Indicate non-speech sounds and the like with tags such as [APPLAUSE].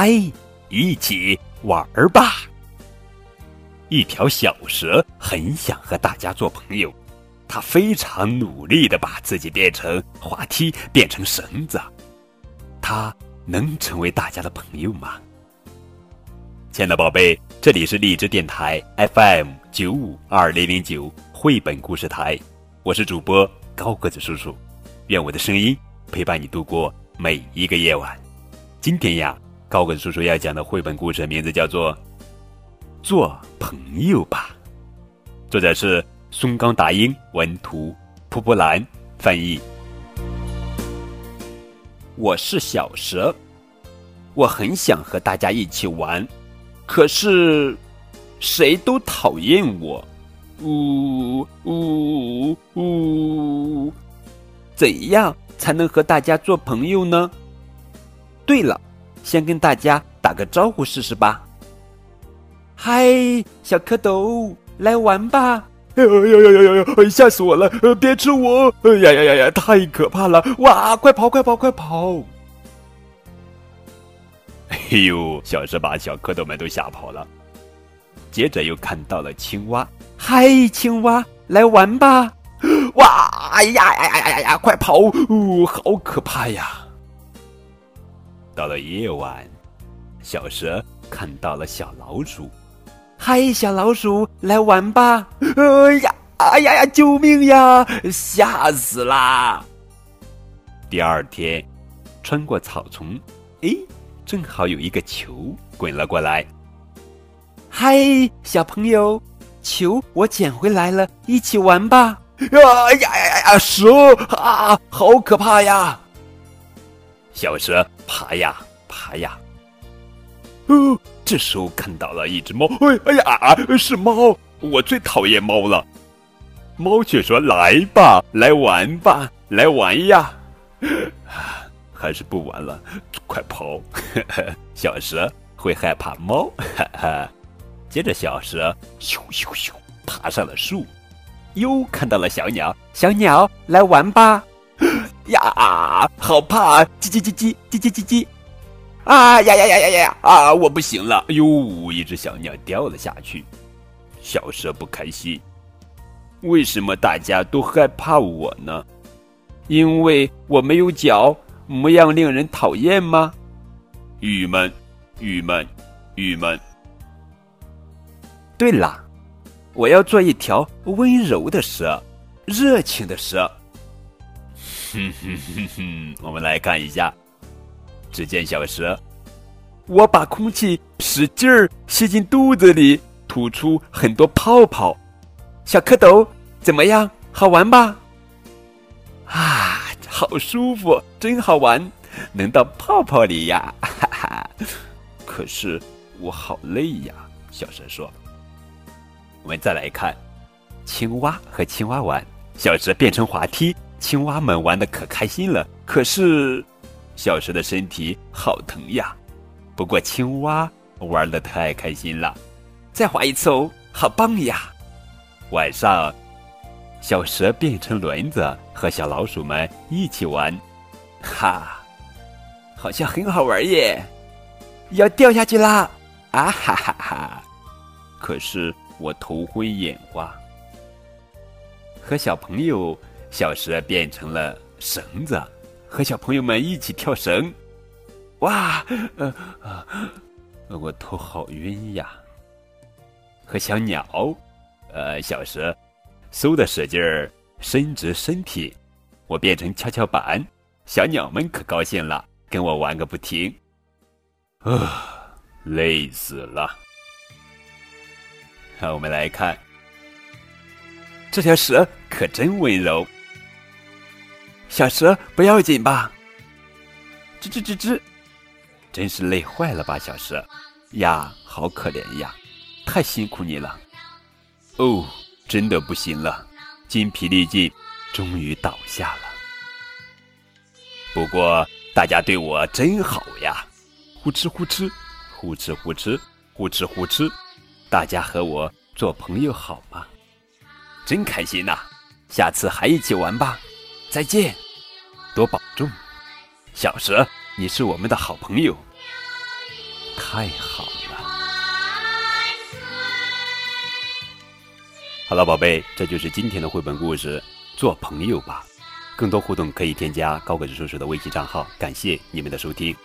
嗨，一起玩儿吧！一条小蛇很想和大家做朋友，它非常努力的把自己变成滑梯，变成绳子。它能成为大家的朋友吗？亲爱的宝贝，这里是荔枝电台 FM 九五二零零九绘本故事台，我是主播高个子叔叔，愿我的声音陪伴你度过每一个夜晚。今天呀。高跟叔叔要讲的绘本故事名字叫做《做朋友吧》，作者是松冈达英，文图，蒲蒲兰翻译。我是小蛇，我很想和大家一起玩，可是谁都讨厌我。呜呜呜！怎样才能和大家做朋友呢？对了。先跟大家打个招呼试试吧。嗨，小蝌蚪，来玩吧！哎呀呀呀呀呀！吓死我了！别吃我！哎呀呀呀呀！太可怕了！哇，快跑，快跑，快跑！哎呦，小蛇把小蝌蚪们都吓跑了。接着又看到了青蛙。嗨，青蛙，来玩吧！哇，哎呀呀呀呀呀！快跑！哦，好可怕呀！到了夜晚，小蛇看到了小老鼠。嗨，小老鼠，来玩吧！哎呀，哎呀呀，救命呀！吓死啦！第二天，穿过草丛，哎，正好有一个球滚了过来。嗨，小朋友，球我捡回来了，一起玩吧！啊呀呀呀呀，蛇啊，好可怕呀！小蛇爬呀爬呀，哦，这时候看到了一只猫，哎哎呀啊，是猫！我最讨厌猫了。猫却说：“来吧，来玩吧，来玩呀！”还是不玩了，快跑！[LAUGHS] 小蛇会害怕猫。哈 [LAUGHS] 哈接着，小蛇咻咻咻爬上了树，又看到了小鸟，小鸟来玩吧。呀啊，好怕！叽叽叽叽叽叽叽叽！啊呀呀呀呀呀！啊，我不行了！哎呦，一只小鸟掉了下去。小蛇不开心，为什么大家都害怕我呢？因为我没有脚，模样令人讨厌吗？郁闷，郁闷，郁闷。对了，我要做一条温柔的蛇，热情的蛇。哼哼哼哼，我们来看一下。只见小蛇，我把空气使劲儿吸进肚子里，吐出很多泡泡。小蝌蚪怎么样？好玩吧？啊，好舒服，真好玩，能到泡泡里呀！哈哈。可是我好累呀，小蛇说。我们再来看，青蛙和青蛙玩，小蛇变成滑梯。青蛙们玩的可开心了，可是小蛇的身体好疼呀。不过青蛙玩的太开心了，再滑一次哦，好棒呀！晚上，小蛇变成轮子，和小老鼠们一起玩，哈，好像很好玩耶！要掉下去啦！啊哈哈哈！可是我头昏眼花，和小朋友。小蛇变成了绳子，和小朋友们一起跳绳。哇，呃，我头好晕呀！和小鸟，呃，小蛇嗖的使劲儿伸直身体，我变成跷跷板，小鸟们可高兴了，跟我玩个不停。啊，累死了！好，我们来看，这条蛇可真温柔。小蛇不要紧吧？吱吱吱吱，真是累坏了吧，小蛇呀，好可怜呀，太辛苦你了。哦，真的不行了，筋疲力尽，终于倒下了。不过大家对我真好呀，呼哧呼哧，呼哧呼哧，呼哧呼哧，大家和我做朋友好吗？真开心呐，下次还一起玩吧。再见，多保重，小蛇，你是我们的好朋友。太好了。好了，宝贝，这就是今天的绘本故事。做朋友吧，更多互动可以添加高个子叔叔的微信账号。感谢你们的收听。